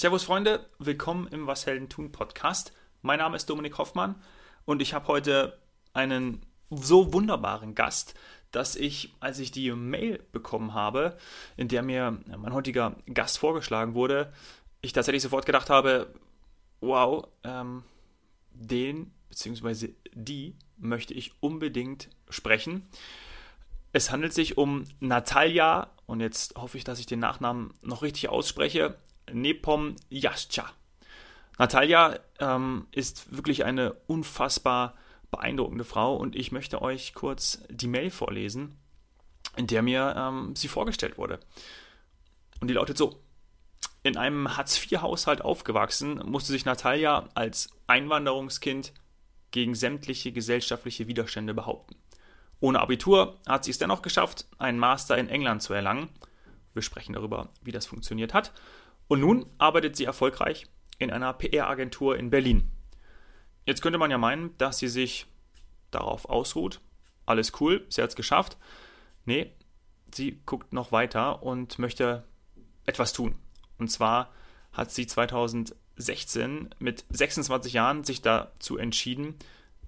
Servus Freunde, willkommen im Was Helden tun Podcast. Mein Name ist Dominik Hoffmann und ich habe heute einen so wunderbaren Gast, dass ich, als ich die Mail bekommen habe, in der mir mein heutiger Gast vorgeschlagen wurde, ich tatsächlich sofort gedacht habe, wow, ähm, den bzw. die möchte ich unbedingt sprechen. Es handelt sich um Natalia, und jetzt hoffe ich, dass ich den Nachnamen noch richtig ausspreche, Nepom Jascha. Natalia ähm, ist wirklich eine unfassbar beeindruckende Frau und ich möchte euch kurz die Mail vorlesen, in der mir ähm, sie vorgestellt wurde. Und die lautet so. In einem Hartz-IV-Haushalt aufgewachsen, musste sich Natalia als Einwanderungskind gegen sämtliche gesellschaftliche Widerstände behaupten. Ohne Abitur hat sie es dennoch geschafft, einen Master in England zu erlangen. Wir sprechen darüber, wie das funktioniert hat. Und nun arbeitet sie erfolgreich in einer PR-Agentur in Berlin. Jetzt könnte man ja meinen, dass sie sich darauf ausruht. Alles cool, sie hat es geschafft. Nee, sie guckt noch weiter und möchte etwas tun. Und zwar hat sie 2016 mit 26 Jahren sich dazu entschieden,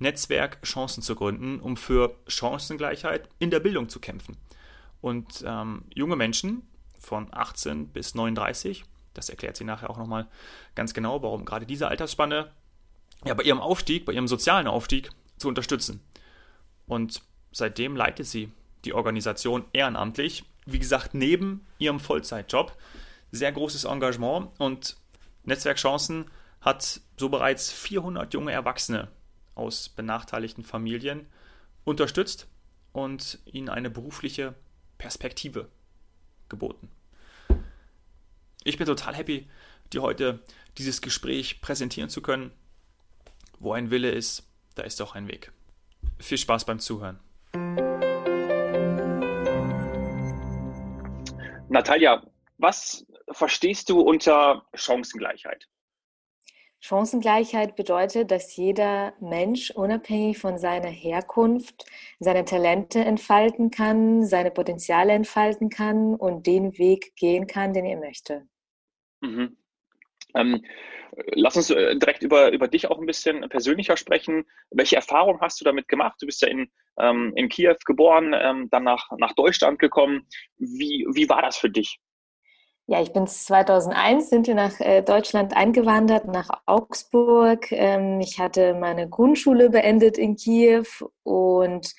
Netzwerk Chancen zu gründen, um für Chancengleichheit in der Bildung zu kämpfen. Und ähm, junge Menschen von 18 bis 39, das erklärt sie nachher auch nochmal ganz genau, warum gerade diese Altersspanne ja, bei ihrem Aufstieg, bei ihrem sozialen Aufstieg zu unterstützen. Und seitdem leitet sie die Organisation ehrenamtlich, wie gesagt, neben ihrem Vollzeitjob. Sehr großes Engagement und Netzwerkchancen hat so bereits 400 junge Erwachsene aus benachteiligten Familien unterstützt und ihnen eine berufliche Perspektive geboten. Ich bin total happy, dir heute dieses Gespräch präsentieren zu können. Wo ein Wille ist, da ist auch ein Weg. Viel Spaß beim Zuhören. Natalia, was verstehst du unter Chancengleichheit? Chancengleichheit bedeutet, dass jeder Mensch unabhängig von seiner Herkunft seine Talente entfalten kann, seine Potenziale entfalten kann und den Weg gehen kann, den er möchte. Mhm. Ähm, lass uns äh, direkt über, über dich auch ein bisschen persönlicher sprechen. Welche Erfahrung hast du damit gemacht? Du bist ja in, ähm, in Kiew geboren, ähm, dann nach, nach Deutschland gekommen. Wie, wie war das für dich? Ja, ich bin 2001, sind wir nach äh, Deutschland eingewandert, nach Augsburg. Ähm, ich hatte meine Grundschule beendet in Kiew und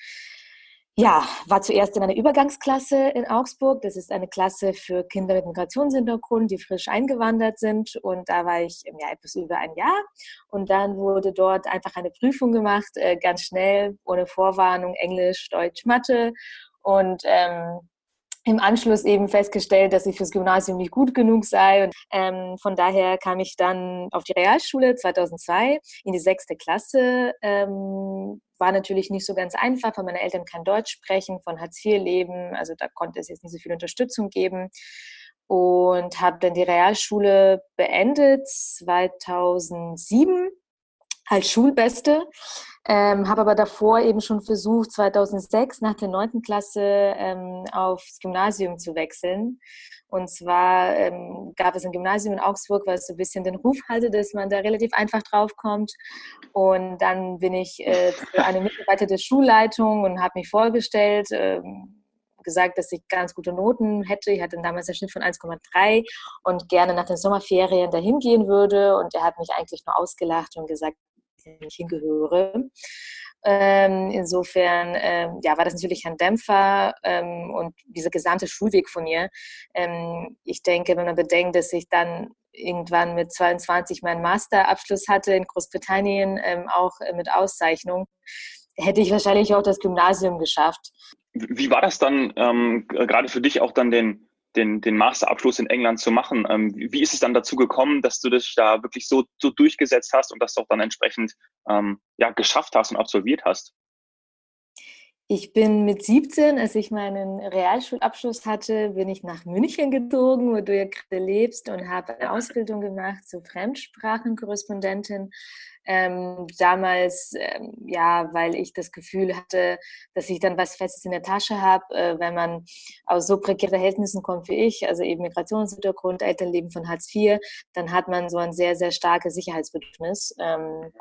ja, war zuerst in einer Übergangsklasse in Augsburg. Das ist eine Klasse für Kinder mit Migrationshintergrund, die frisch eingewandert sind. Und da war ich ja, etwas über ein Jahr. Und dann wurde dort einfach eine Prüfung gemacht, äh, ganz schnell, ohne Vorwarnung, Englisch, Deutsch, Mathe. Und ähm, im Anschluss eben festgestellt, dass ich fürs Gymnasium nicht gut genug sei. Und ähm, von daher kam ich dann auf die Realschule 2002 in die sechste Klasse. Ähm, war natürlich nicht so ganz einfach, weil meine Eltern kein Deutsch sprechen, von Hartz IV leben. Also da konnte es jetzt nicht so viel Unterstützung geben. Und habe dann die Realschule beendet 2007 als Schulbeste. Ähm, habe aber davor eben schon versucht, 2006 nach der neunten Klasse ähm, aufs Gymnasium zu wechseln. Und zwar ähm, gab es ein Gymnasium in Augsburg, was so ein bisschen den Ruf hatte, dass man da relativ einfach draufkommt. Und dann bin ich äh, eine Mitarbeiter der Schulleitung und habe mich vorgestellt, ähm, gesagt, dass ich ganz gute Noten hätte. Ich hatte damals einen Schnitt von 1,3 und gerne nach den Sommerferien dahin gehen würde. Und er hat mich eigentlich nur ausgelacht und gesagt, ich hingehöre. Ähm, insofern ähm, ja, war das natürlich ein Dämpfer ähm, und dieser gesamte Schulweg von mir. Ähm, ich denke, wenn man bedenkt, dass ich dann irgendwann mit 22 meinen Masterabschluss hatte in Großbritannien, ähm, auch mit Auszeichnung, hätte ich wahrscheinlich auch das Gymnasium geschafft. Wie war das dann ähm, gerade für dich auch dann den den, den Masterabschluss in England zu machen. Ähm, wie ist es dann dazu gekommen, dass du dich da wirklich so, so durchgesetzt hast und das auch dann entsprechend ähm, ja, geschafft hast und absolviert hast? Ich bin mit 17, als ich meinen Realschulabschluss hatte, bin ich nach München gezogen, wo du ja gerade lebst, und habe eine Ausbildung gemacht zur Fremdsprachenkorrespondentin. Ähm, damals, ähm, ja, weil ich das Gefühl hatte, dass ich dann was Festes in der Tasche habe, äh, wenn man aus so prekären Verhältnissen kommt wie ich, also eben Migrationshintergrund, Elternleben von Hartz IV, dann hat man so ein sehr, sehr starkes Sicherheitsbedürfnis. Ähm,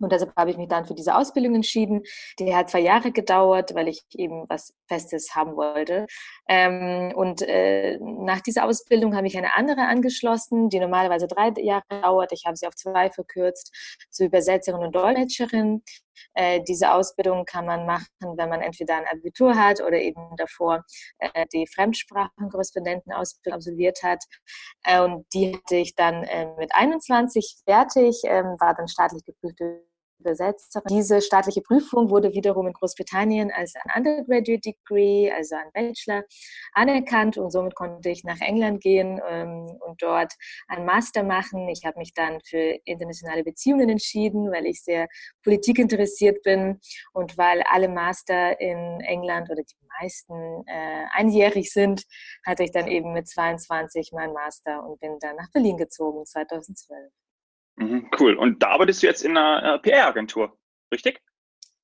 und deshalb habe ich mich dann für diese Ausbildung entschieden. Die hat zwei Jahre gedauert, weil ich eben was Festes haben wollte. Ähm, und äh, nach dieser Ausbildung habe ich eine andere angeschlossen, die normalerweise drei Jahre dauert. Ich habe sie auf zwei verkürzt, zur Übersetzerin und Dolmetscherin. Äh, diese Ausbildung kann man machen, wenn man entweder ein Abitur hat oder eben davor äh, die Fremdsprachenkorrespondentenausbildung absolviert hat. Und die hatte ich dann mit 21 fertig, ähm, war dann staatlich geprüfte Übersetzerin. Diese staatliche Prüfung wurde wiederum in Großbritannien als ein Undergraduate Degree, also ein Bachelor, anerkannt und somit konnte ich nach England gehen ähm, und dort einen Master machen. Ich habe mich dann für internationale Beziehungen entschieden, weil ich sehr politikinteressiert bin und weil alle Master in England oder die meisten äh, einjährig sind, hatte ich dann eben mit 22 meinen Master und bin dann nach Berlin gezogen 2012. Mhm, cool. Und da arbeitest du jetzt in einer äh, PR-Agentur, richtig?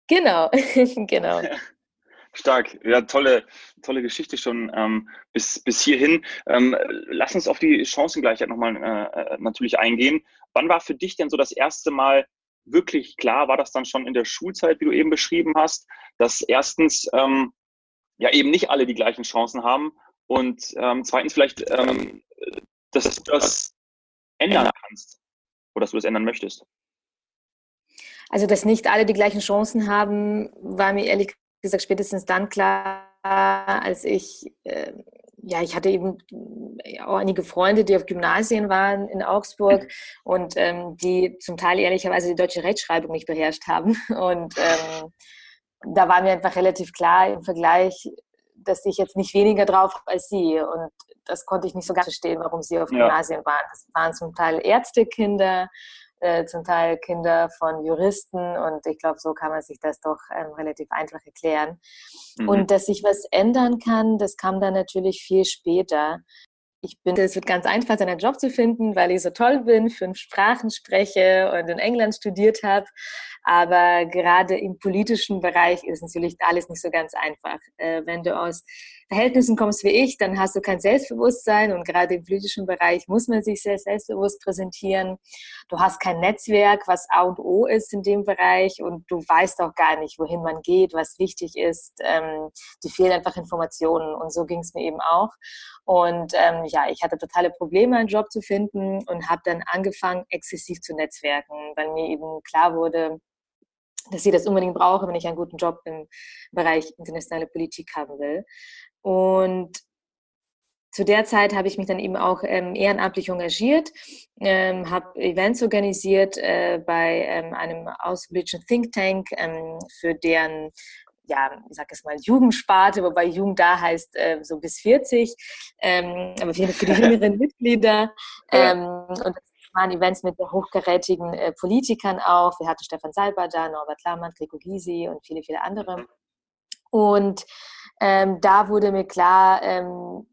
Genau, genau. Stark, ja, tolle, tolle Geschichte schon ähm, bis, bis hierhin. Ähm, lass uns auf die Chancengleichheit nochmal äh, äh, natürlich eingehen. Wann war für dich denn so das erste Mal wirklich klar, war das dann schon in der Schulzeit, wie du eben beschrieben hast, dass erstens ähm, ja eben nicht alle die gleichen Chancen haben und ähm, zweitens vielleicht, ähm, dass du das ändern kannst? Oder dass du das ändern möchtest? Also, dass nicht alle die gleichen Chancen haben, war mir ehrlich gesagt spätestens dann klar, als ich, äh, ja, ich hatte eben auch einige Freunde, die auf Gymnasien waren in Augsburg und ähm, die zum Teil ehrlicherweise die deutsche Rechtschreibung nicht beherrscht haben. Und ähm, da war mir einfach relativ klar im Vergleich, dass ich jetzt nicht weniger drauf habe als sie. Und das konnte ich nicht so ganz verstehen, warum sie auf Gymnasien waren. Das waren zum Teil Ärztekinder, äh, zum Teil Kinder von Juristen und ich glaube, so kann man sich das doch ähm, relativ einfach erklären. Mhm. Und dass sich was ändern kann, das kam dann natürlich viel später ich bin, es wird ganz einfach sein, einen Job zu finden, weil ich so toll bin, fünf Sprachen spreche und in England studiert habe. Aber gerade im politischen Bereich ist natürlich alles nicht so ganz einfach. Äh, wenn du aus Verhältnissen kommst wie ich, dann hast du kein Selbstbewusstsein und gerade im politischen Bereich muss man sich sehr selbstbewusst präsentieren. Du hast kein Netzwerk, was A und O ist in dem Bereich und du weißt auch gar nicht, wohin man geht, was wichtig ist. Ähm, die fehlen einfach Informationen und so ging es mir eben auch. Und ähm, ja, ich hatte totale Probleme, einen Job zu finden und habe dann angefangen, exzessiv zu netzwerken, weil mir eben klar wurde, dass ich das unbedingt brauche, wenn ich einen guten Job im Bereich internationale Politik haben will. Und zu der Zeit habe ich mich dann eben auch ähm, ehrenamtlich engagiert, ähm, habe Events organisiert äh, bei ähm, einem außenpolitischen Think Tank, ähm, für deren ja, ich sag es mal, Jugendsparte, wobei Jugend da heißt äh, so bis 40, ähm, aber für, für die jüngeren Mitglieder. Ähm, und das waren Events mit hochkarätigen äh, Politikern auch. Wir hatten Stefan Salber da, Norbert Lammert, Gregor Gysi und viele, viele andere. Und ähm, da wurde mir klar, ähm,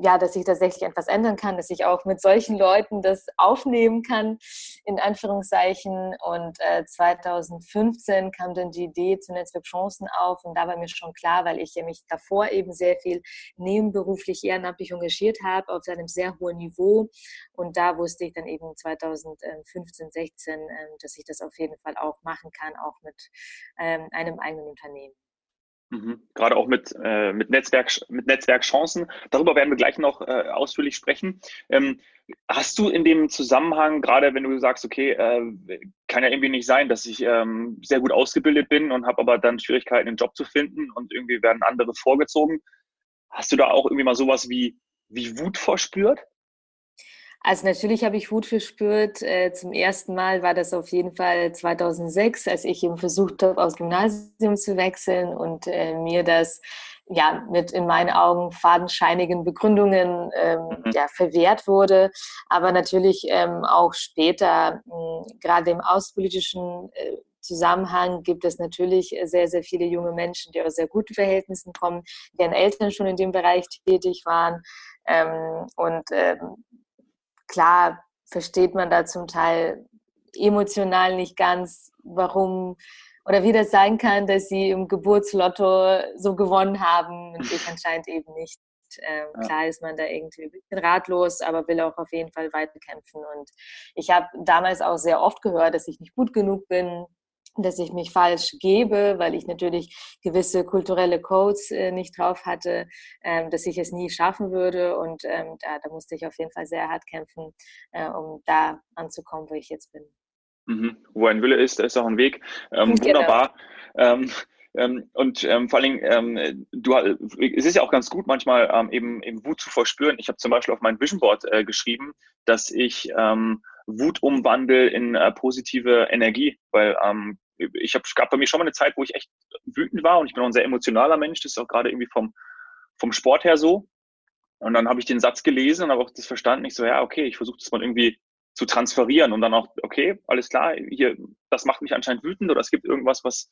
ja, dass ich tatsächlich etwas ändern kann, dass ich auch mit solchen Leuten das aufnehmen kann, in Anführungszeichen. Und äh, 2015 kam dann die Idee zu Netzwerk Chancen auf und da war mir schon klar, weil ich ja mich davor eben sehr viel nebenberuflich ehrenamtlich engagiert habe, auf einem sehr hohen Niveau. Und da wusste ich dann eben 2015, 16, äh, dass ich das auf jeden Fall auch machen kann, auch mit ähm, einem eigenen Unternehmen. Mhm. Gerade auch mit, äh, mit, Netzwerk, mit Netzwerkchancen. Darüber werden wir gleich noch äh, ausführlich sprechen. Ähm, hast du in dem Zusammenhang, gerade wenn du sagst, okay, äh, kann ja irgendwie nicht sein, dass ich ähm, sehr gut ausgebildet bin und habe aber dann Schwierigkeiten, einen Job zu finden und irgendwie werden andere vorgezogen. Hast du da auch irgendwie mal sowas wie, wie Wut verspürt? Also natürlich habe ich Wut verspürt. Äh, zum ersten Mal war das auf jeden Fall 2006, als ich eben versucht habe, aus Gymnasium zu wechseln und äh, mir das ja mit in meinen Augen fadenscheinigen Begründungen ähm, mhm. ja, verwehrt wurde. Aber natürlich ähm, auch später, mh, gerade im außenpolitischen äh, Zusammenhang gibt es natürlich sehr, sehr viele junge Menschen, die aus sehr guten Verhältnissen kommen, deren Eltern schon in dem Bereich tätig waren. Ähm, und ähm, klar versteht man da zum Teil emotional nicht ganz, warum oder wie das sein kann, dass sie im Geburtslotto so gewonnen haben und ich anscheinend eben nicht. Ähm, ja. Klar ist man da irgendwie ein bisschen ratlos, aber will auch auf jeden Fall weiterkämpfen. Und ich habe damals auch sehr oft gehört, dass ich nicht gut genug bin, dass ich mich falsch gebe, weil ich natürlich gewisse kulturelle Codes äh, nicht drauf hatte, ähm, dass ich es nie schaffen würde. Und ähm, da, da, musste ich auf jeden Fall sehr hart kämpfen, äh, um da anzukommen, wo ich jetzt bin. Mhm. Wo ein Wille ist, da ist auch ein Weg. Ähm, genau. Wunderbar. Ähm, ähm, und ähm, vor allem, ähm, du, es ist ja auch ganz gut, manchmal ähm, eben, eben Wut zu verspüren. Ich habe zum Beispiel auf mein Vision Board äh, geschrieben, dass ich ähm, Wut umwandle in äh, positive Energie, weil ähm, ich habe gab bei mir schon mal eine Zeit, wo ich echt wütend war und ich bin auch ein sehr emotionaler Mensch. Das ist auch gerade irgendwie vom, vom Sport her so. Und dann habe ich den Satz gelesen und habe auch das verstanden. Ich so, ja, okay, ich versuche das mal irgendwie zu transferieren und dann auch, okay, alles klar, hier, das macht mich anscheinend wütend oder es gibt irgendwas, was,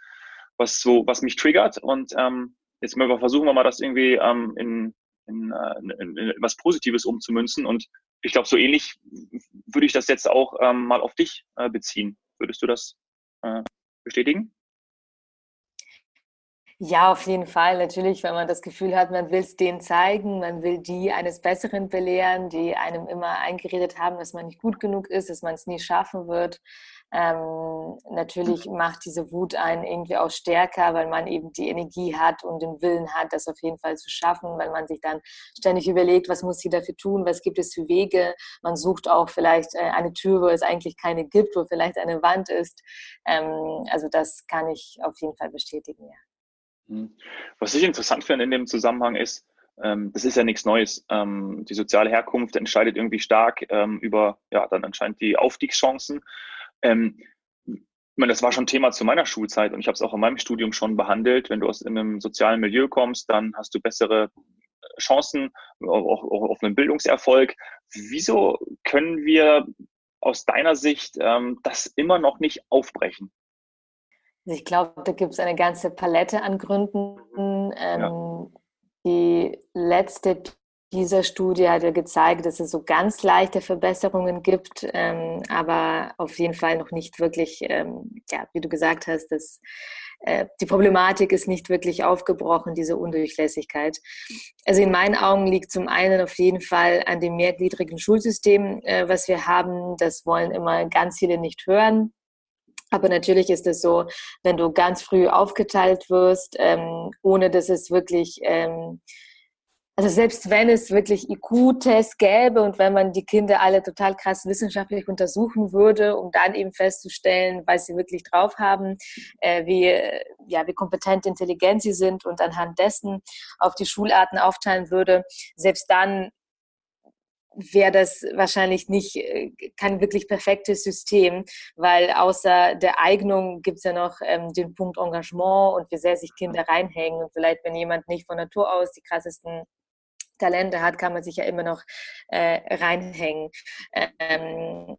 was so, was mich triggert und ähm, jetzt mal versuchen wir mal das irgendwie ähm, in, in, äh, in, in was Positives umzumünzen und ich glaube, so ähnlich würde ich das jetzt auch ähm, mal auf dich äh, beziehen. Würdest du das äh, bestätigen? Ja, auf jeden Fall. Natürlich, wenn man das Gefühl hat, man will es denen zeigen, man will die eines Besseren belehren, die einem immer eingeredet haben, dass man nicht gut genug ist, dass man es nie schaffen wird. Ähm, natürlich macht diese Wut einen irgendwie auch stärker, weil man eben die Energie hat und den Willen hat, das auf jeden Fall zu schaffen, weil man sich dann ständig überlegt, was muss sie dafür tun, was gibt es für Wege. Man sucht auch vielleicht äh, eine Tür, wo es eigentlich keine gibt, wo vielleicht eine Wand ist. Ähm, also das kann ich auf jeden Fall bestätigen, ja. Hm. Was ich interessant finde in dem Zusammenhang ist, ähm, das ist ja nichts Neues. Ähm, die soziale Herkunft entscheidet irgendwie stark ähm, über, ja, dann anscheinend die Aufstiegschancen. Ähm, ich meine, das war schon Thema zu meiner Schulzeit und ich habe es auch in meinem Studium schon behandelt. Wenn du aus einem sozialen Milieu kommst, dann hast du bessere Chancen auch, auch auf einen Bildungserfolg. Wieso können wir aus deiner Sicht ähm, das immer noch nicht aufbrechen? Ich glaube, da gibt es eine ganze Palette an Gründen. Ähm, ja. Die letzte dieser Studie hat ja gezeigt, dass es so ganz leichte Verbesserungen gibt, ähm, aber auf jeden Fall noch nicht wirklich, ähm, ja, wie du gesagt hast, dass äh, die Problematik ist nicht wirklich aufgebrochen, diese Undurchlässigkeit. Also in meinen Augen liegt zum einen auf jeden Fall an dem mehrgliedrigen Schulsystem, äh, was wir haben. Das wollen immer ganz viele nicht hören. Aber natürlich ist es so, wenn du ganz früh aufgeteilt wirst, ähm, ohne dass es wirklich, ähm, also selbst wenn es wirklich IQ-Tests gäbe und wenn man die Kinder alle total krass wissenschaftlich untersuchen würde, um dann eben festzustellen, was sie wirklich drauf haben, äh, wie, ja, wie kompetent, intelligent sie sind und anhand dessen auf die Schularten aufteilen würde, selbst dann wäre das wahrscheinlich nicht äh, kein wirklich perfektes System, weil außer der Eignung gibt es ja noch ähm, den Punkt Engagement und wie sehr sich Kinder reinhängen. Und vielleicht, wenn jemand nicht von Natur aus die krassesten Talente hat, kann man sich ja immer noch äh, reinhängen. Ähm,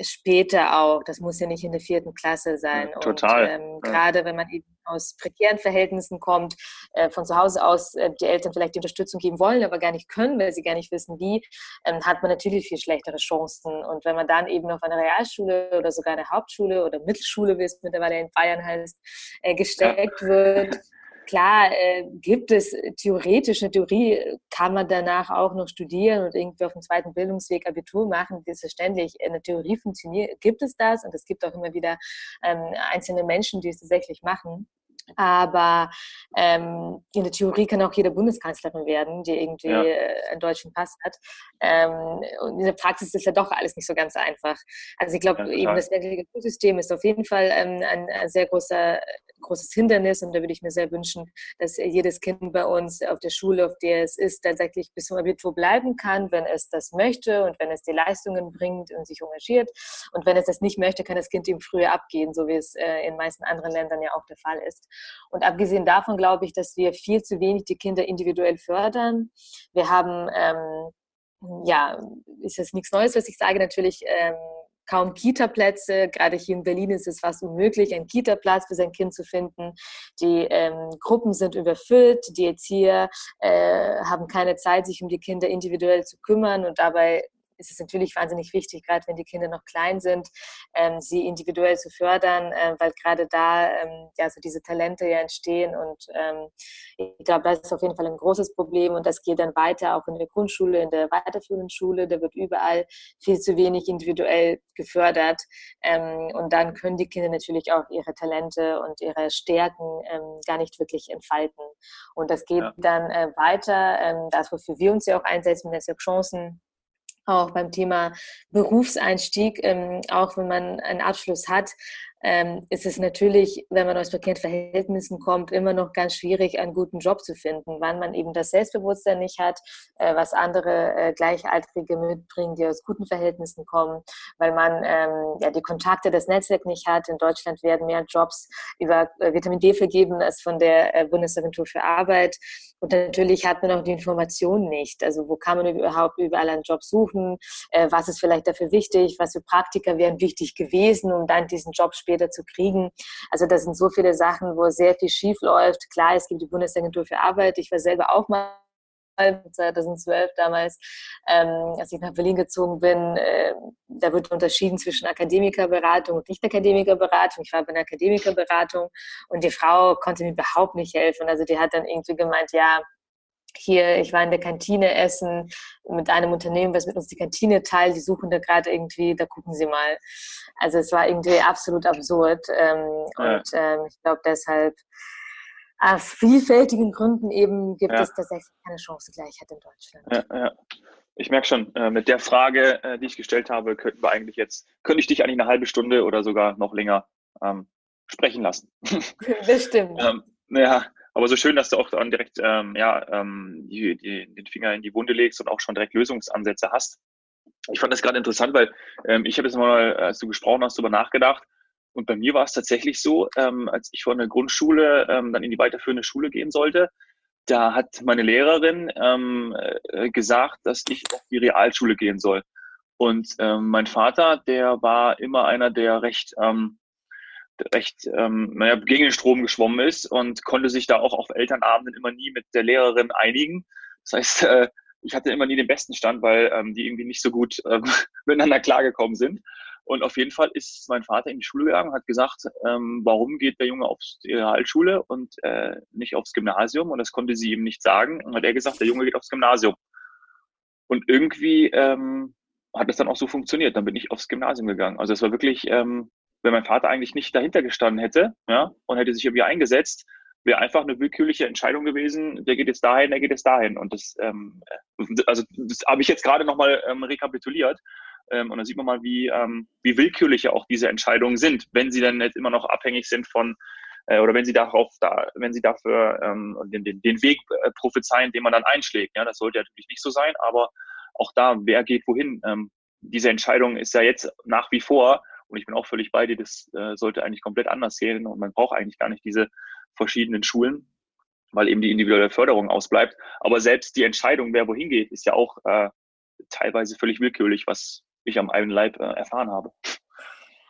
später auch. Das muss ja nicht in der vierten Klasse sein. Total. Und, ähm, ja. Gerade wenn man eben aus prekären Verhältnissen kommt, äh, von zu Hause aus äh, die Eltern vielleicht die Unterstützung geben wollen, aber gar nicht können, weil sie gar nicht wissen, wie, ähm, hat man natürlich viel schlechtere Chancen. Und wenn man dann eben auf eine Realschule oder sogar eine Hauptschule oder Mittelschule, wie es mittlerweile in Bayern heißt, äh, gesteckt ja. wird, klar äh, gibt es theoretisch, eine Theorie kann man danach auch noch studieren und irgendwie auf dem zweiten Bildungsweg Abitur machen. Selbstverständlich, eine Theorie funktioniert, gibt es das und es gibt auch immer wieder ähm, einzelne Menschen, die es tatsächlich machen. Aber ähm, in der Theorie kann auch jede Bundeskanzlerin werden, die irgendwie ja. Äh, einen deutschen Pass hat. Ähm, und in der Praxis ist ja doch alles nicht so ganz einfach. Also ich glaube, ja, eben das Schulsystem ist auf jeden Fall ähm, ein, ein, sehr großer, großes Hindernis und da würde ich mir sehr wünschen, dass jedes Kind bei uns auf der Schule, auf der es ist, tatsächlich bis zum Abitur bleiben kann, wenn es das möchte und wenn es die Leistungen bringt und sich engagiert. Und wenn es das nicht möchte, kann das Kind ihm früher abgehen, so wie es äh, in meisten anderen Ländern ja auch der Fall ist. Und abgesehen davon glaube ich, dass wir viel zu wenig die Kinder individuell fördern. Wir haben, ähm, ja, ist jetzt nichts Neues, was ich sage, natürlich ähm, kaum Kita-Plätze. Gerade hier in Berlin ist es fast unmöglich, einen Kita-Platz für sein Kind zu finden. Die ähm, Gruppen sind überfüllt. Die Erzieher äh, haben keine Zeit, sich um die Kinder individuell zu kümmern und dabei ist es natürlich wahnsinnig wichtig, gerade wenn die Kinder noch klein sind, ähm, sie individuell zu fördern, äh, weil gerade da ähm, ja so diese Talente ja entstehen und ähm, ich glaube, das ist auf jeden Fall ein großes Problem und das geht dann weiter auch in der Grundschule, in der weiterführenden Schule, da wird überall viel zu wenig individuell gefördert ähm, und dann können die Kinder natürlich auch ihre Talente und ihre Stärken ähm, gar nicht wirklich entfalten und das geht ja. dann äh, weiter, ähm, das wofür wir uns ja auch einsetzen, das ja Chancen auch beim Thema Berufseinstieg, ähm, auch wenn man einen Abschluss hat, ähm, ist es natürlich, wenn man aus prekären Verhältnissen kommt, immer noch ganz schwierig, einen guten Job zu finden, weil man eben das Selbstbewusstsein nicht hat, äh, was andere äh, Gleichaltrige mitbringen, die aus guten Verhältnissen kommen, weil man ähm, ja, die Kontakte, das Netzwerk nicht hat. In Deutschland werden mehr Jobs über äh, Vitamin D vergeben als von der äh, Bundesagentur für Arbeit. Und natürlich hat man auch die Informationen nicht. Also wo kann man überhaupt überall einen Job suchen? Äh, was ist vielleicht dafür wichtig? Was für Praktika wären wichtig gewesen, um dann diesen Job später zu kriegen. Also das sind so viele Sachen, wo sehr viel schief läuft. Klar, es gibt die Bundesagentur für Arbeit. Ich war selber auch mal 2012 damals, ähm, als ich nach Berlin gezogen bin, äh, da wird unterschieden zwischen Akademikerberatung und Nicht-Akademikerberatung. Ich war bei einer Akademikerberatung und die Frau konnte mir überhaupt nicht helfen. Also die hat dann irgendwie gemeint, ja, hier, ich war in der Kantine essen mit einem Unternehmen, was mit uns die Kantine teilt, die suchen da gerade irgendwie, da gucken sie mal. Also es war irgendwie absolut absurd. Ähm, ja. Und ähm, ich glaube deshalb, aus vielfältigen Gründen eben gibt ja. es tatsächlich keine Chancengleichheit in Deutschland. Ja, ja. Ich merke schon, äh, mit der Frage, äh, die ich gestellt habe, könnten wir eigentlich jetzt, könnte ich dich eigentlich eine halbe Stunde oder sogar noch länger ähm, sprechen lassen. Bestimmt. ähm, ja, aber so schön, dass du auch dann direkt ähm, ja, ähm, die, die, den Finger in die Wunde legst und auch schon direkt Lösungsansätze hast. Ich fand das gerade interessant, weil ähm, ich habe jetzt mal, als du gesprochen hast, darüber nachgedacht. Und bei mir war es tatsächlich so, ähm, als ich von der Grundschule ähm, dann in die weiterführende Schule gehen sollte, da hat meine Lehrerin ähm, äh, gesagt, dass ich auf die Realschule gehen soll. Und ähm, mein Vater, der war immer einer, der recht ähm, recht ähm, naja, gegen den Strom geschwommen ist und konnte sich da auch auf Elternabenden immer nie mit der Lehrerin einigen. Das heißt, äh, ich hatte immer nie den besten Stand, weil ähm, die irgendwie nicht so gut ähm, miteinander klargekommen sind. Und auf jeden Fall ist mein Vater in die Schule gegangen hat gesagt, ähm, warum geht der Junge auf die Realschule und äh, nicht aufs Gymnasium? Und das konnte sie ihm nicht sagen. Und hat er gesagt, der Junge geht aufs Gymnasium. Und irgendwie ähm, hat das dann auch so funktioniert. Dann bin ich aufs Gymnasium gegangen. Also es war wirklich ähm, wenn mein Vater eigentlich nicht dahinter gestanden hätte ja, und hätte sich irgendwie eingesetzt, wäre einfach eine willkürliche Entscheidung gewesen, der geht jetzt dahin, der geht jetzt dahin. Und das, ähm, also das habe ich jetzt gerade nochmal ähm, rekapituliert. Ähm, und da sieht man mal, wie, ähm, wie willkürlich ja auch diese Entscheidungen sind, wenn sie dann jetzt immer noch abhängig sind von äh, oder wenn sie darauf da, wenn sie dafür ähm, den, den, den Weg äh, prophezeien, den man dann einschlägt. Ja, das sollte natürlich nicht so sein, aber auch da, wer geht wohin? Ähm, diese Entscheidung ist ja jetzt nach wie vor und ich bin auch völlig bei dir, das äh, sollte eigentlich komplett anders gehen und man braucht eigentlich gar nicht diese verschiedenen Schulen, weil eben die individuelle Förderung ausbleibt. Aber selbst die Entscheidung, wer wohin geht, ist ja auch äh, teilweise völlig willkürlich, was ich am eigenen Leib äh, erfahren habe.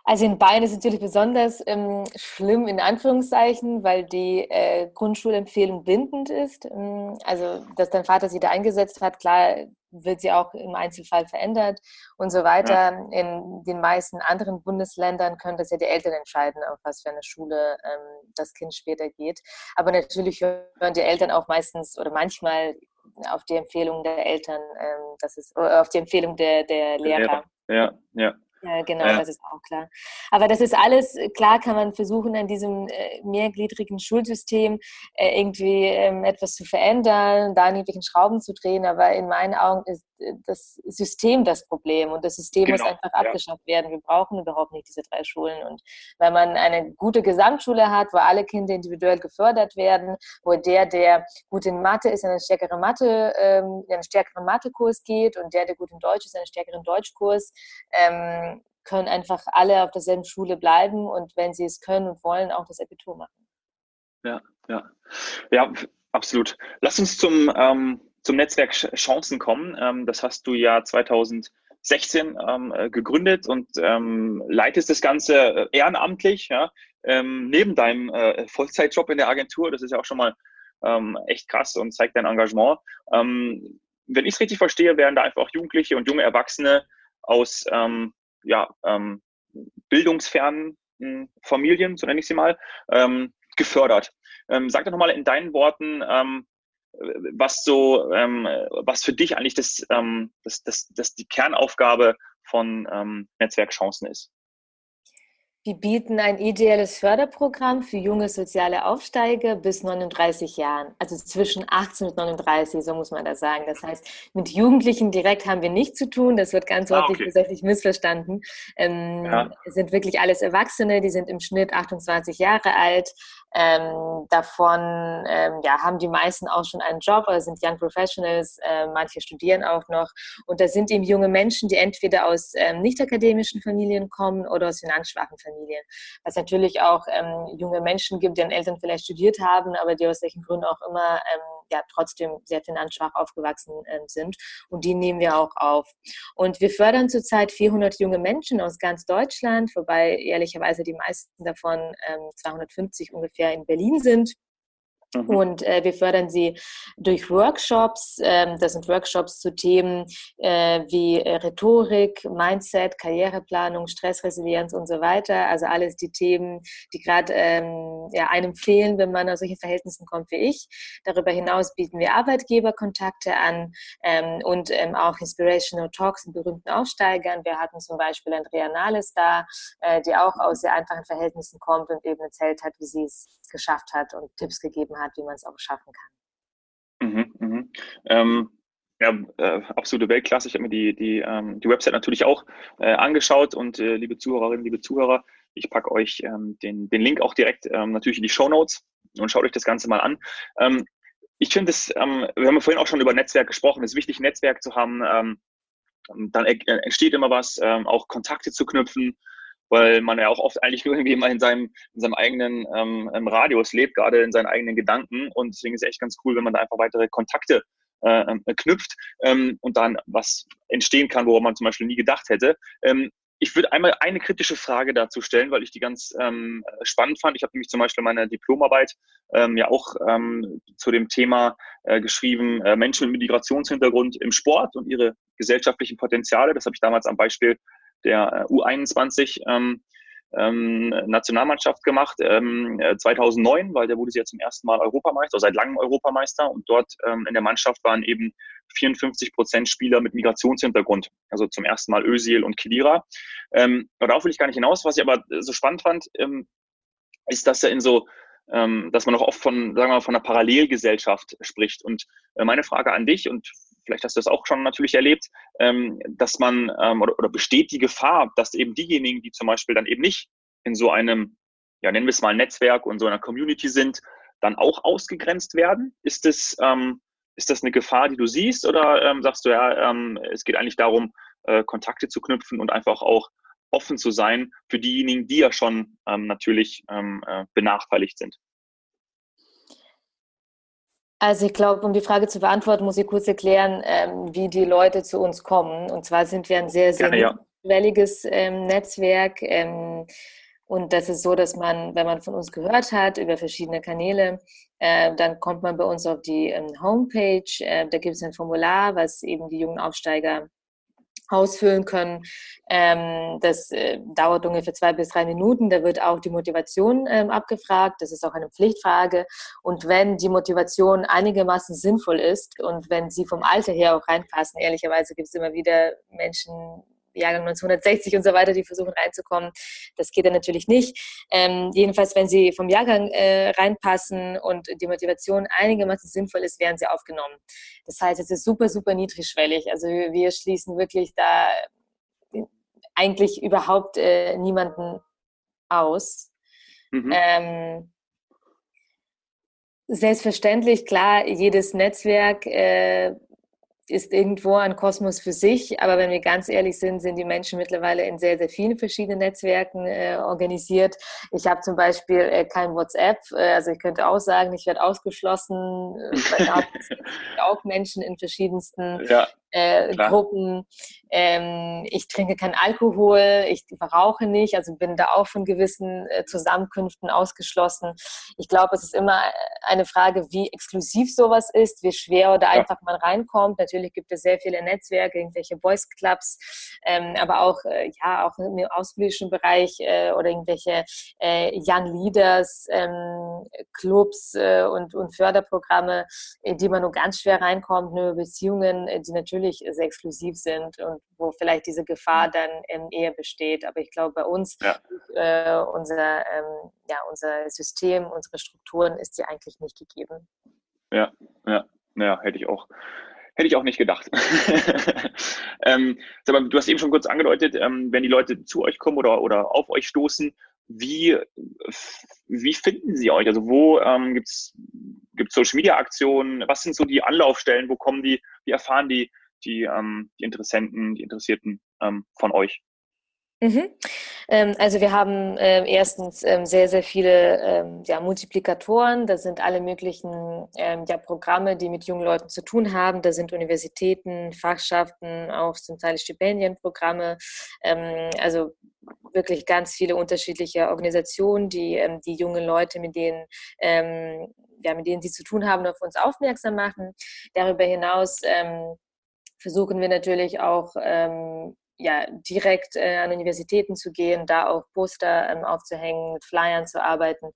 Also in Bayern ist es natürlich besonders ähm, schlimm in Anführungszeichen, weil die äh, Grundschulempfehlung bindend ist. Ähm, also dass dein Vater sie da eingesetzt hat, klar wird sie auch im Einzelfall verändert und so weiter. Ja. In den meisten anderen Bundesländern können das ja die Eltern entscheiden, auf was für eine Schule ähm, das Kind später geht. Aber natürlich hören die Eltern auch meistens oder manchmal auf die Empfehlung der Eltern, ähm, das ist auf die Empfehlung der, der Lehrer. Ja, ja. Ja, genau, ja. das ist auch klar. Aber das ist alles, klar kann man versuchen, an diesem äh, mehrgliedrigen Schulsystem äh, irgendwie ähm, etwas zu verändern, da an irgendwelchen Schrauben zu drehen, aber in meinen Augen ist das System das Problem und das System genau, muss einfach ja. abgeschafft werden. Wir brauchen überhaupt nicht diese drei Schulen. Und wenn man eine gute Gesamtschule hat, wo alle Kinder individuell gefördert werden, wo der, der gut in Mathe ist, einen stärkeren Mathe, ähm, einen stärkeren Mathekurs geht und der, der gut in Deutsch ist, einen stärkeren Deutschkurs, ähm, können einfach alle auf derselben Schule bleiben und wenn sie es können und wollen, auch das Abitur machen. Ja, ja. Ja, absolut. Lass uns zum ähm zum Netzwerk Chancen kommen. Ähm, das hast du ja 2017 16 ähm, äh, gegründet und ähm, leitest das Ganze äh, ehrenamtlich, ja, neben deinem äh, Vollzeitjob in der Agentur. Das ist ja auch schon mal echt krass und zeigt dein Engagement. Wenn ich es richtig verstehe, werden da einfach auch Jugendliche und junge Erwachsene aus ja, bildungsfernen hm, Familien, so nenne ich sie mal, gefördert. Sag doch nochmal in deinen Worten, was so, ähm, was für dich eigentlich das, ähm, das, das, das die Kernaufgabe von ähm, Netzwerkchancen ist. Wir bieten ein ideelles Förderprogramm für junge soziale Aufsteiger bis 39 Jahren, also zwischen 18 und 39, so muss man das sagen. Das heißt, mit Jugendlichen direkt haben wir nichts zu tun. Das wird ganz ah, häufig okay. tatsächlich missverstanden. Ähm, ja. Es sind wirklich alles Erwachsene, die sind im Schnitt 28 Jahre alt. Ähm, davon ähm, ja, haben die meisten auch schon einen Job oder sind Young Professionals, äh, manche studieren auch noch. Und da sind eben junge Menschen, die entweder aus ähm, nicht akademischen Familien kommen oder aus finanzschwachen Familien. Was natürlich auch ähm, junge Menschen gibt, deren Eltern vielleicht studiert haben, aber die aus welchen Gründen auch immer ähm, ja trotzdem sehr finanzschwach aufgewachsen ähm, sind. Und die nehmen wir auch auf. Und wir fördern zurzeit 400 junge Menschen aus ganz Deutschland, wobei ehrlicherweise die meisten davon 250 ungefähr ungefähr in Berlin sind. Mhm. Und äh, wir fördern sie durch Workshops. Ähm, das sind Workshops zu Themen äh, wie äh, Rhetorik, Mindset, Karriereplanung, Stressresilienz und so weiter. Also alles die Themen, die gerade ähm, ja, einem fehlen, wenn man aus solchen Verhältnissen kommt wie ich. Darüber hinaus bieten wir Arbeitgeberkontakte an ähm, und ähm, auch Inspirational Talks mit berühmten Aufsteigern. Wir hatten zum Beispiel Andrea Nahles da, äh, die auch aus sehr einfachen Verhältnissen kommt und eben erzählt hat, wie sie es geschafft hat und Tipps gegeben hat, wie man es auch schaffen kann. Mhm, mhm. Ähm, ja, äh, absolute Weltklasse. Ich habe mir die, die, ähm, die Website natürlich auch äh, angeschaut und äh, liebe Zuhörerinnen, liebe Zuhörer, ich packe euch ähm, den, den Link auch direkt ähm, natürlich in die Show Notes und schaut euch das Ganze mal an. Ähm, ich finde es, ähm, wir haben vorhin auch schon über Netzwerk gesprochen, es ist wichtig, Netzwerk zu haben. Ähm, dann entsteht immer was, auch Kontakte zu knüpfen, weil man ja auch oft eigentlich nur irgendwie mal in seinem, in seinem eigenen ähm, Radius lebt, gerade in seinen eigenen Gedanken. Und deswegen ist es echt ganz cool, wenn man da einfach weitere Kontakte äh, ähm, knüpft ähm, und dann was entstehen kann, woran man zum Beispiel nie gedacht hätte. Ähm, ich würde einmal eine kritische Frage dazu stellen, weil ich die ganz ähm, spannend fand. Ich habe nämlich zum Beispiel meine Diplomarbeit ähm, ja auch ähm, zu dem Thema äh, geschrieben, äh, Menschen mit Migrationshintergrund im Sport und ihre gesellschaftlichen Potenziale. Das habe ich damals am Beispiel der äh, U21 ähm, ähm, Nationalmannschaft gemacht, ähm, 2009, äh, weil der wurde sie ja zum ersten Mal Europameister, also seit langem Europameister und dort ähm, in der Mannschaft waren eben 54 Prozent Spieler mit Migrationshintergrund, also zum ersten Mal Özil und Kedira. Ähm, darauf will ich gar nicht hinaus. Was ich aber so spannend fand, ähm, ist, dass er in so ähm, dass man auch oft von, sagen wir mal, von einer Parallelgesellschaft spricht. Und äh, meine Frage an dich und vielleicht hast du das auch schon natürlich erlebt, ähm, dass man ähm, oder, oder besteht die Gefahr, dass eben diejenigen, die zum Beispiel dann eben nicht in so einem, ja, nennen wir es mal Netzwerk und so einer Community sind, dann auch ausgegrenzt werden? Ist das, ähm, ist das eine Gefahr, die du siehst oder ähm, sagst du, ja, ähm, es geht eigentlich darum, äh, Kontakte zu knüpfen und einfach auch offen zu sein für diejenigen, die ja schon ähm, natürlich äh, benachteiligt sind? Also ich glaube, um die Frage zu beantworten, muss ich kurz erklären, ähm, wie die Leute zu uns kommen. Und zwar sind wir ein sehr, sehr ja. ähm, Netzwerk. Ähm, und das ist so, dass man, wenn man von uns gehört hat über verschiedene Kanäle, äh, dann kommt man bei uns auf die ähm, Homepage. Äh, da gibt es ein Formular, was eben die jungen Aufsteiger ausfüllen können. Ähm, das äh, dauert ungefähr zwei bis drei Minuten. Da wird auch die Motivation ähm, abgefragt. Das ist auch eine Pflichtfrage. Und wenn die Motivation einigermaßen sinnvoll ist und wenn sie vom Alter her auch reinpassen, ehrlicherweise gibt es immer wieder Menschen, Jahrgang 1960 und so weiter, die versuchen reinzukommen. Das geht dann natürlich nicht. Ähm, jedenfalls, wenn sie vom Jahrgang äh, reinpassen und die Motivation einigermaßen sinnvoll ist, werden sie aufgenommen. Das heißt, es ist super, super niedrigschwellig. Also wir schließen wirklich da eigentlich überhaupt äh, niemanden aus. Mhm. Ähm, selbstverständlich, klar, jedes Netzwerk äh, ist irgendwo ein Kosmos für sich, aber wenn wir ganz ehrlich sind, sind die Menschen mittlerweile in sehr, sehr vielen verschiedenen Netzwerken äh, organisiert. Ich habe zum Beispiel äh, kein WhatsApp, äh, also ich könnte auch sagen, ich werde ausgeschlossen, äh, auch Menschen in verschiedensten ja. Äh, Gruppen. Ähm, ich trinke keinen Alkohol, ich rauche nicht, also bin da auch von gewissen äh, Zusammenkünften ausgeschlossen. Ich glaube, es ist immer eine Frage, wie exklusiv sowas ist, wie schwer oder einfach ja. man reinkommt. Natürlich gibt es sehr viele Netzwerke, irgendwelche Voice Clubs, ähm, aber auch äh, ja auch im ausbildenden Bereich äh, oder irgendwelche äh, Young Leaders ähm, Clubs äh, und, und Förderprogramme, in die man nur ganz schwer reinkommt, nur Beziehungen, die natürlich sehr exklusiv sind und wo vielleicht diese Gefahr dann eher besteht. Aber ich glaube, bei uns, ja. äh, unser, ähm, ja, unser System, unsere Strukturen ist die eigentlich nicht gegeben. Ja, ja, ja, hätte ich auch. Hätte ich auch nicht gedacht. ähm, du hast eben schon kurz angedeutet, ähm, wenn die Leute zu euch kommen oder, oder auf euch stoßen, wie, wie finden sie euch? Also wo ähm, gibt es Social Media Aktionen? Was sind so die Anlaufstellen? Wo kommen die, wie erfahren die, die, ähm, die Interessenten, die Interessierten ähm, von euch? Mhm. Ähm, also wir haben ähm, erstens ähm, sehr, sehr viele ähm, ja, Multiplikatoren. Da sind alle möglichen ähm, ja, Programme, die mit jungen Leuten zu tun haben. Da sind Universitäten, Fachschaften, auch zum Teil Stipendienprogramme. Ähm, also wirklich ganz viele unterschiedliche Organisationen, die die jungen Leute, mit denen ja, mit denen sie zu tun haben, auf uns aufmerksam machen. Darüber hinaus versuchen wir natürlich auch ähm, ja, direkt äh, an Universitäten zu gehen, da auch Poster ähm, aufzuhängen, mit Flyern zu arbeiten.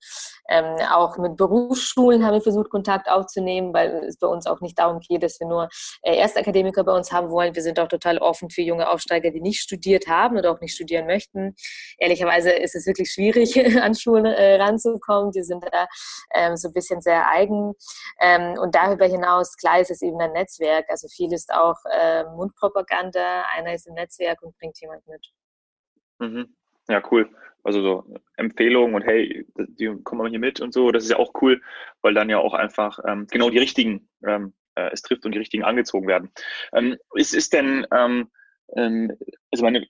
Ähm, auch mit Berufsschulen haben wir versucht, Kontakt aufzunehmen, weil es bei uns auch nicht darum geht, dass wir nur äh, Erstakademiker bei uns haben wollen. Wir sind auch total offen für junge Aufsteiger, die nicht studiert haben oder auch nicht studieren möchten. Ehrlicherweise ist es wirklich schwierig, an Schulen äh, ranzukommen. Die sind da ähm, so ein bisschen sehr eigen. Ähm, und darüber hinaus, klar ist es eben ein Netzwerk. Also viel ist auch äh, Mundpropaganda. Einer ist im Netzwerk Netzwerk und bringt jemand mit. Mhm. Ja, cool. Also so Empfehlungen und hey, die kommen hier mit und so, das ist ja auch cool, weil dann ja auch einfach ähm, genau die richtigen ähm, äh, es trifft und die richtigen angezogen werden. Ähm, ist, ist denn, ähm, ähm, also meine,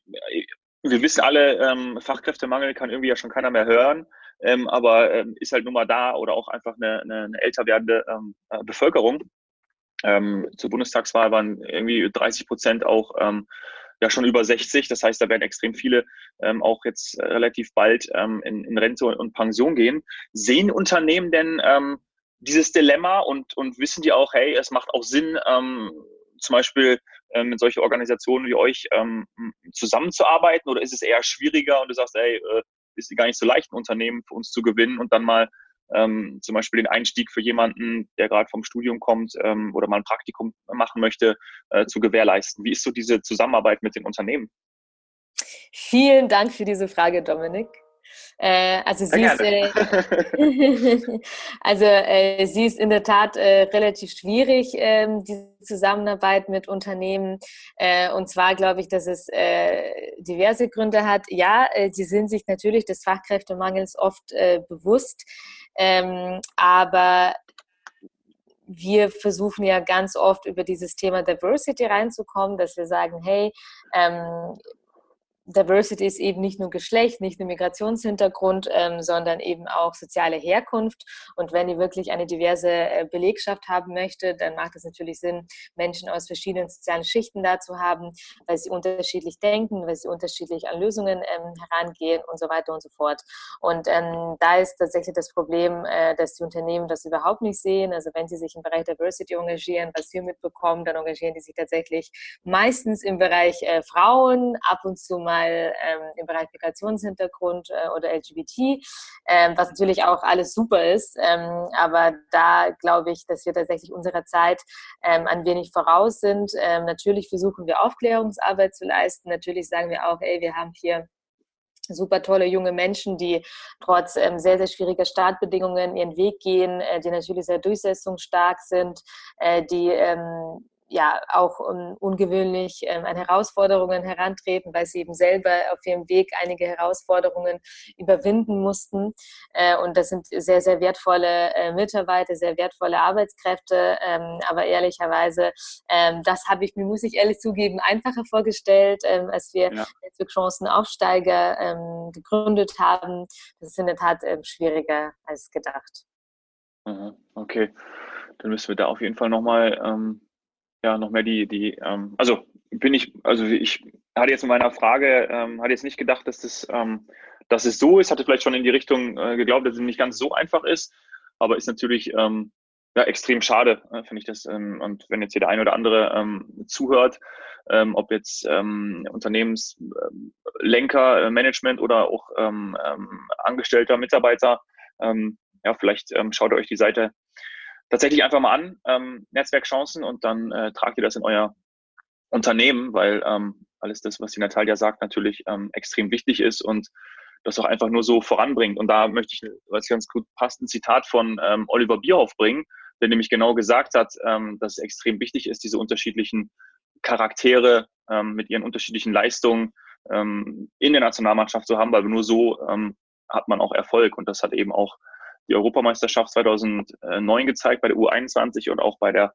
wir wissen alle, ähm, Fachkräftemangel kann irgendwie ja schon keiner mehr hören, ähm, aber ähm, ist halt nun mal da oder auch einfach eine, eine, eine älter werdende ähm, äh, Bevölkerung. Ähm, zur Bundestagswahl waren irgendwie 30 Prozent auch ähm, ja schon über 60. Das heißt, da werden extrem viele ähm, auch jetzt äh, relativ bald ähm, in, in Rente und Pension gehen. Sehen Unternehmen denn ähm, dieses Dilemma und, und wissen die auch, hey, es macht auch Sinn, ähm, zum Beispiel ähm, mit solchen Organisationen wie euch ähm, zusammenzuarbeiten oder ist es eher schwieriger und du sagst, ey, äh, ist gar nicht so leicht, ein Unternehmen für uns zu gewinnen und dann mal ähm, zum Beispiel den Einstieg für jemanden, der gerade vom Studium kommt ähm, oder mal ein Praktikum machen möchte, äh, zu gewährleisten. Wie ist so diese Zusammenarbeit mit den Unternehmen? Vielen Dank für diese Frage, Dominik. Äh, also sie ist, äh, also äh, sie ist in der Tat äh, relativ schwierig, ähm, die Zusammenarbeit mit Unternehmen. Äh, und zwar glaube ich, dass es äh, diverse Gründe hat. Ja, sie sind sich natürlich des Fachkräftemangels oft bewusst. Ähm, aber wir versuchen ja ganz oft über dieses Thema Diversity reinzukommen, dass wir sagen, hey, ähm, Diversity ist eben nicht nur Geschlecht, nicht nur Migrationshintergrund, ähm, sondern eben auch soziale Herkunft. Und wenn ihr wirklich eine diverse äh, Belegschaft haben möchte, dann macht es natürlich Sinn, Menschen aus verschiedenen sozialen Schichten da zu haben, weil sie unterschiedlich denken, weil sie unterschiedlich an Lösungen ähm, herangehen und so weiter und so fort. Und ähm, da ist tatsächlich das Problem, äh, dass die Unternehmen das überhaupt nicht sehen. Also wenn sie sich im Bereich Diversity engagieren, was wir mitbekommen, dann engagieren die sich tatsächlich meistens im Bereich äh, Frauen, ab und zu mal mal ähm, im Bereich Migrationshintergrund äh, oder LGBT, ähm, was natürlich auch alles super ist. Ähm, aber da glaube ich, dass wir tatsächlich unserer Zeit ähm, ein wenig voraus sind. Ähm, natürlich versuchen wir Aufklärungsarbeit zu leisten. Natürlich sagen wir auch, ey, wir haben hier super tolle junge Menschen, die trotz ähm, sehr, sehr schwieriger Startbedingungen ihren Weg gehen, äh, die natürlich sehr durchsetzungsstark sind, äh, die ähm, ja auch um, ungewöhnlich ähm, an Herausforderungen herantreten, weil sie eben selber auf ihrem Weg einige Herausforderungen überwinden mussten. Äh, und das sind sehr, sehr wertvolle äh, Mitarbeiter, sehr wertvolle Arbeitskräfte. Ähm, aber ehrlicherweise, ähm, das habe ich mir, muss ich ehrlich zugeben, einfacher vorgestellt, ähm, als wir ja. Netzwerk Chancen Aufsteiger ähm, gegründet haben. Das ist in der Tat ähm, schwieriger als gedacht. Okay, dann müssen wir da auf jeden Fall nochmal ähm, ja noch mehr die, die, ähm, also bin ich, also ich hatte jetzt in meiner Frage, ähm, hatte jetzt nicht gedacht, dass das, ähm, dass es so ist, hatte vielleicht schon in die Richtung äh, geglaubt, dass es nicht ganz so einfach ist, aber ist natürlich ähm, ja, extrem schade, äh, finde ich das. Ähm, und wenn jetzt hier der eine oder andere ähm, zuhört, ähm, ob jetzt ähm, Unternehmenslenker, äh, Management oder auch ähm, ähm, Angestellter, Mitarbeiter, ähm, ja, vielleicht ähm, schaut euch die Seite tatsächlich einfach mal an, ähm, Netzwerkchancen, und dann äh, tragt ihr das in euer Unternehmen, weil ähm, alles das, was die Natalia sagt, natürlich ähm, extrem wichtig ist und das auch einfach nur so voranbringt. Und da möchte ich, was ganz gut passt, ein Zitat von ähm, Oliver Bierhoff bringen, der nämlich genau gesagt hat, ähm, dass es extrem wichtig ist, diese unterschiedlichen Charaktere ähm, mit ihren unterschiedlichen Leistungen ähm, in der Nationalmannschaft zu haben, weil nur so ähm, hat man auch Erfolg. Und das hat eben auch die Europameisterschaft 2009 gezeigt bei der U21 und auch bei der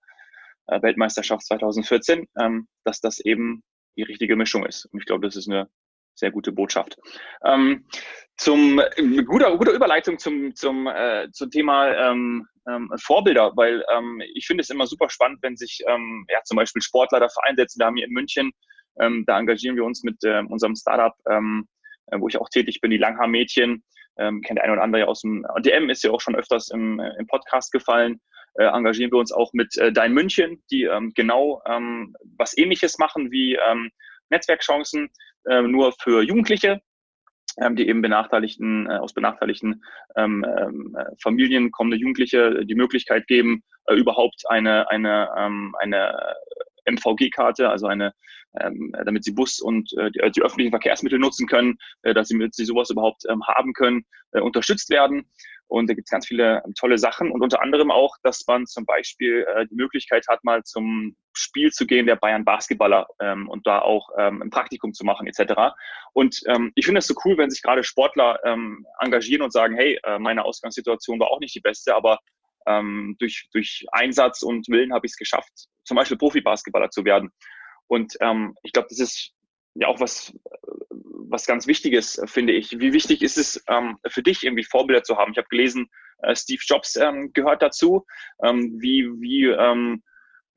äh, Weltmeisterschaft 2014, ähm, dass das eben die richtige Mischung ist. Und ich glaube, das ist eine sehr gute Botschaft. Ähm, zum äh, guter, guter Überleitung zum, zum, äh, zum Thema ähm, ähm, Vorbilder, weil ähm, ich finde es immer super spannend, wenn sich ähm, ja, zum Beispiel Sportler dafür einsetzen. Da haben wir in München, ähm, da engagieren wir uns mit äh, unserem Startup, ähm, äh, wo ich auch tätig bin, die Langhaar-Mädchen. Ähm, kennt der eine oder andere ja aus dem DM, ist ja auch schon öfters im, äh, im Podcast gefallen. Äh, engagieren wir uns auch mit äh, Dein München, die ähm, genau ähm, was ähnliches machen wie ähm, Netzwerkchancen, äh, nur für Jugendliche, ähm, die eben benachteiligten, äh, aus benachteiligten ähm, ähm, Familien kommende Jugendliche die Möglichkeit geben, äh, überhaupt eine, eine, ähm, eine MVG-Karte, also eine, ähm, damit sie Bus und äh, die, die, öffentlichen Verkehrsmittel nutzen können, äh, dass sie, sie sowas überhaupt ähm, haben können, äh, unterstützt werden. Und da gibt es ganz viele ähm, tolle Sachen und unter anderem auch, dass man zum Beispiel äh, die Möglichkeit hat, mal zum Spiel zu gehen der Bayern Basketballer ähm, und da auch ähm, ein Praktikum zu machen etc. Und ähm, ich finde es so cool, wenn sich gerade Sportler ähm, engagieren und sagen, hey, äh, meine Ausgangssituation war auch nicht die beste, aber ähm, durch, durch Einsatz und Willen habe ich es geschafft, zum Beispiel Profi-Basketballer zu werden. Und ähm, ich glaube, das ist ja auch was, was ganz Wichtiges, finde ich. Wie wichtig ist es ähm, für dich, irgendwie Vorbilder zu haben? Ich habe gelesen, äh, Steve Jobs ähm, gehört dazu. Ähm, wie, wie, ähm,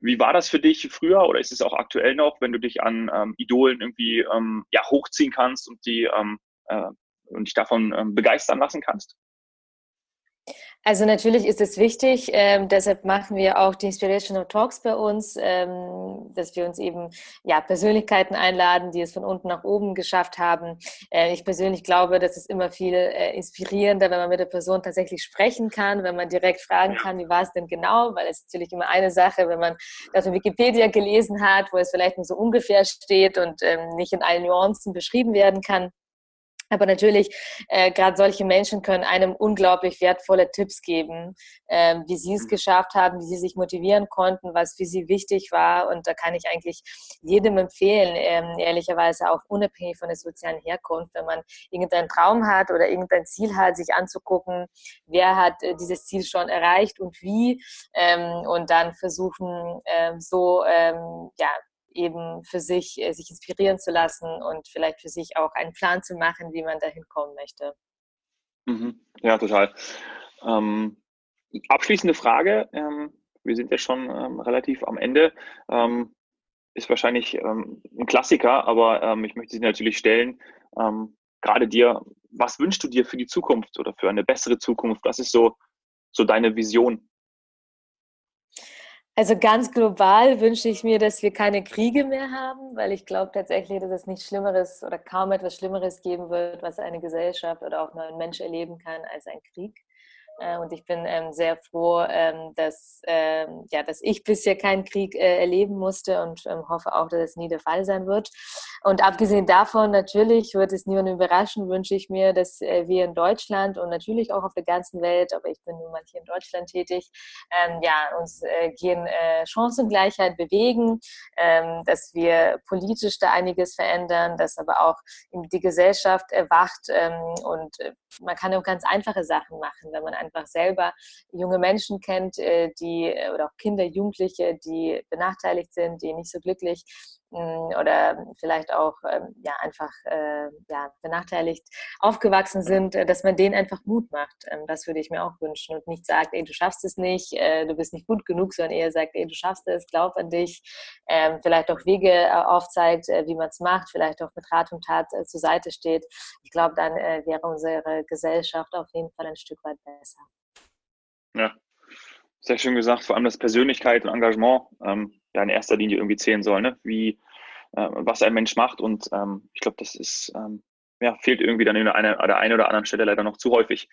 wie war das für dich früher oder ist es auch aktuell noch, wenn du dich an ähm, Idolen irgendwie ähm, ja, hochziehen kannst und, die, ähm, äh, und dich davon ähm, begeistern lassen kannst? Also natürlich ist es wichtig, ähm, deshalb machen wir auch die Inspirational Talks bei uns, ähm, dass wir uns eben ja Persönlichkeiten einladen, die es von unten nach oben geschafft haben. Äh, ich persönlich glaube, dass es immer viel äh, inspirierender, wenn man mit der Person tatsächlich sprechen kann, wenn man direkt fragen kann, wie war es denn genau, weil es ist natürlich immer eine Sache, wenn man das in Wikipedia gelesen hat, wo es vielleicht nur so ungefähr steht und ähm, nicht in allen Nuancen beschrieben werden kann. Aber natürlich, äh, gerade solche Menschen können einem unglaublich wertvolle Tipps geben, äh, wie sie es mhm. geschafft haben, wie sie sich motivieren konnten, was für sie wichtig war. Und da kann ich eigentlich jedem empfehlen, ähm, ehrlicherweise auch unabhängig von der sozialen Herkunft, wenn man irgendeinen Traum hat oder irgendein Ziel hat, sich anzugucken, wer hat äh, dieses Ziel schon erreicht und wie. Ähm, und dann versuchen, ähm, so ähm, ja, eben für sich äh, sich inspirieren zu lassen und vielleicht für sich auch einen Plan zu machen, wie man dahin kommen möchte. Mhm. Ja, total. Ähm, abschließende Frage. Ähm, wir sind ja schon ähm, relativ am Ende. Ähm, ist wahrscheinlich ähm, ein Klassiker, aber ähm, ich möchte sie natürlich stellen. gerade dir, was wünschst du dir für die Zukunft oder für eine bessere Zukunft? Was ist so, so deine Vision? Also ganz global wünsche ich mir, dass wir keine Kriege mehr haben, weil ich glaube tatsächlich, dass es nichts Schlimmeres oder kaum etwas Schlimmeres geben wird, was eine Gesellschaft oder auch nur ein Mensch erleben kann, als ein Krieg. Äh, und ich bin ähm, sehr froh, ähm, dass, ähm, ja, dass ich bisher keinen Krieg äh, erleben musste und ähm, hoffe auch, dass es nie der Fall sein wird. Und abgesehen davon, natürlich wird es niemanden überraschen, wünsche ich mir, dass äh, wir in Deutschland und natürlich auch auf der ganzen Welt, aber ich bin nun mal hier in Deutschland tätig, ähm, ja, uns äh, gehen äh, Chancengleichheit bewegen, ähm, dass wir politisch da einiges verändern, dass aber auch die Gesellschaft erwacht und man kann auch ganz einfache Sachen machen, wenn man ein einfach selber junge Menschen kennt, äh, die äh, oder auch Kinder, Jugendliche, die benachteiligt sind, die nicht so glücklich oder vielleicht auch ähm, ja, einfach äh, ja, benachteiligt aufgewachsen sind, äh, dass man denen einfach Mut macht. Ähm, das würde ich mir auch wünschen und nicht sagt, ey, du schaffst es nicht, äh, du bist nicht gut genug, sondern eher sagt, ey, du schaffst es, glaub an dich, ähm, vielleicht auch Wege äh, aufzeigt, wie man es macht, vielleicht auch mit Rat und Tat zur Seite steht. Ich glaube, dann wäre unsere Gesellschaft auf jeden Fall ein Stück weit besser. Ja, sehr schön gesagt, vor allem das Persönlichkeit und Engagement ähm, ja in erster Linie irgendwie zählen soll, ne? wie äh, was ein Mensch macht. Und ähm, ich glaube, das ist ähm, ja, fehlt irgendwie dann an einer, an der einen oder anderen Stelle leider noch zu häufig.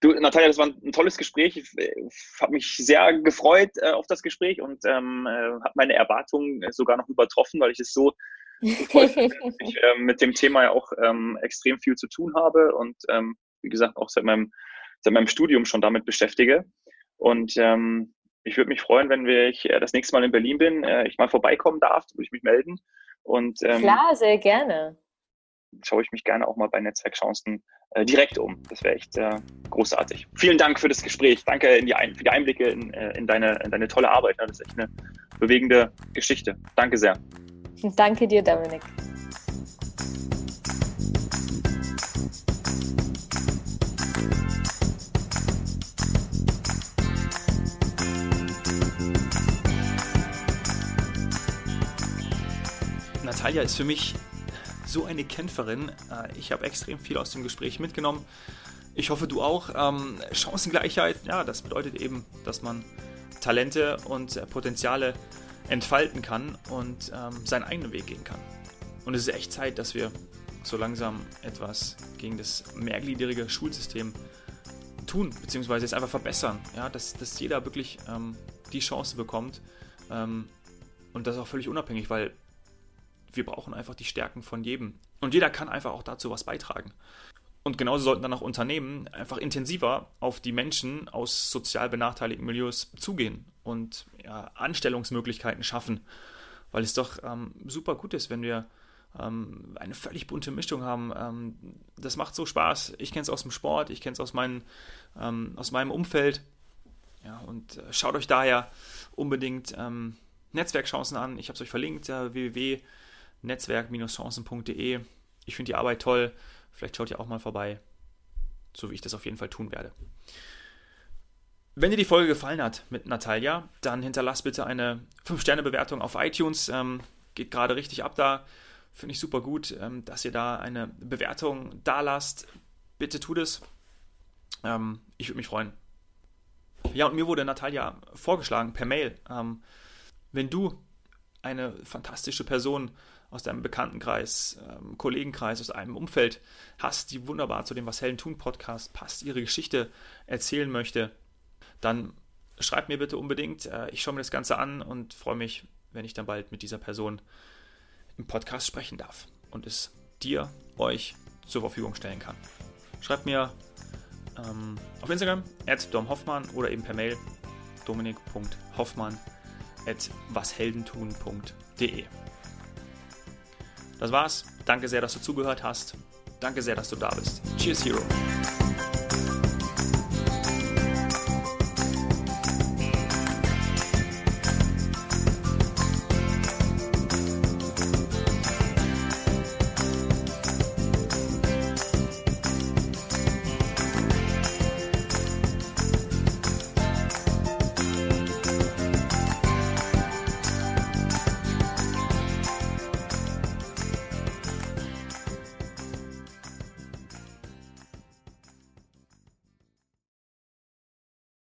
Du, Natalia, das war ein, tolles Gespräch. Ich äh, habe mich sehr gefreut äh, auf das Gespräch und ähm, äh, habe meine Erwartungen sogar noch übertroffen, weil ich es so ich äh, mit dem Thema ja auch ähm, extrem viel zu tun habe und ähm, wie gesagt auch seit meinem, seit meinem Studium schon damit beschäftige. Und ähm, ich würde mich freuen, wenn wir, ich äh, das nächste Mal in Berlin bin, äh, ich mal vorbeikommen darf, würde ich mich melden. Und, ähm, Klar, sehr gerne. Schaue ich mich gerne auch mal bei Netzwerkchancen äh, direkt um. Das wäre echt äh, großartig. Vielen Dank für das Gespräch. Danke in die Ein für die Einblicke in, äh, in, deine, in deine tolle Arbeit. Das ist echt eine bewegende Geschichte. Danke sehr. Danke dir, Dominik. Natalia ist für mich so eine Kämpferin. Äh, ich habe extrem viel aus dem Gespräch mitgenommen. Ich hoffe, du auch. Ähm, Chancengleichheit, ja, das bedeutet eben, dass man Talente und äh, Potenziale entfalten kann und ähm, seinen eigenen Weg gehen kann. Und es ist echt Zeit, dass wir so langsam etwas gegen das mehrgliedrige Schulsystem tun, beziehungsweise es einfach verbessern. Ja, dass, dass jeder wirklich ähm, die Chance bekommt ähm, und das auch völlig unabhängig, weil wir brauchen einfach die Stärken von jedem. Und jeder kann einfach auch dazu was beitragen. Und genauso sollten dann auch Unternehmen einfach intensiver auf die Menschen aus sozial benachteiligten Milieus zugehen und ja, Anstellungsmöglichkeiten schaffen. Weil es doch ähm, super gut ist, wenn wir ähm, eine völlig bunte Mischung haben. Ähm, das macht so Spaß. Ich kenne es aus dem Sport, ich kenne es aus, ähm, aus meinem Umfeld. Ja, und äh, schaut euch daher unbedingt ähm, Netzwerkchancen an. Ich habe es euch verlinkt, äh, www netzwerk-chancen.de. Ich finde die Arbeit toll. Vielleicht schaut ihr auch mal vorbei, so wie ich das auf jeden Fall tun werde. Wenn dir die Folge gefallen hat mit Natalia, dann hinterlass bitte eine 5-Sterne-Bewertung auf iTunes. Ähm, geht gerade richtig ab da. Finde ich super gut, ähm, dass ihr da eine Bewertung da lasst. Bitte tut es. Ähm, ich würde mich freuen. Ja, und mir wurde Natalia vorgeschlagen per Mail. Ähm, wenn du eine fantastische Person aus deinem Bekanntenkreis, ähm, Kollegenkreis, aus einem Umfeld hast, die wunderbar zu dem Was Hellen tun Podcast passt, ihre Geschichte erzählen möchte, dann schreib mir bitte unbedingt. Äh, ich schaue mir das Ganze an und freue mich, wenn ich dann bald mit dieser Person im Podcast sprechen darf und es dir, euch zur Verfügung stellen kann. Schreib mir ähm, auf Instagram at domhoffmann oder eben per Mail dominik.hoffmann at washeldentun.de. Das war's. Danke sehr, dass du zugehört hast. Danke sehr, dass du da bist. Cheers, Hero.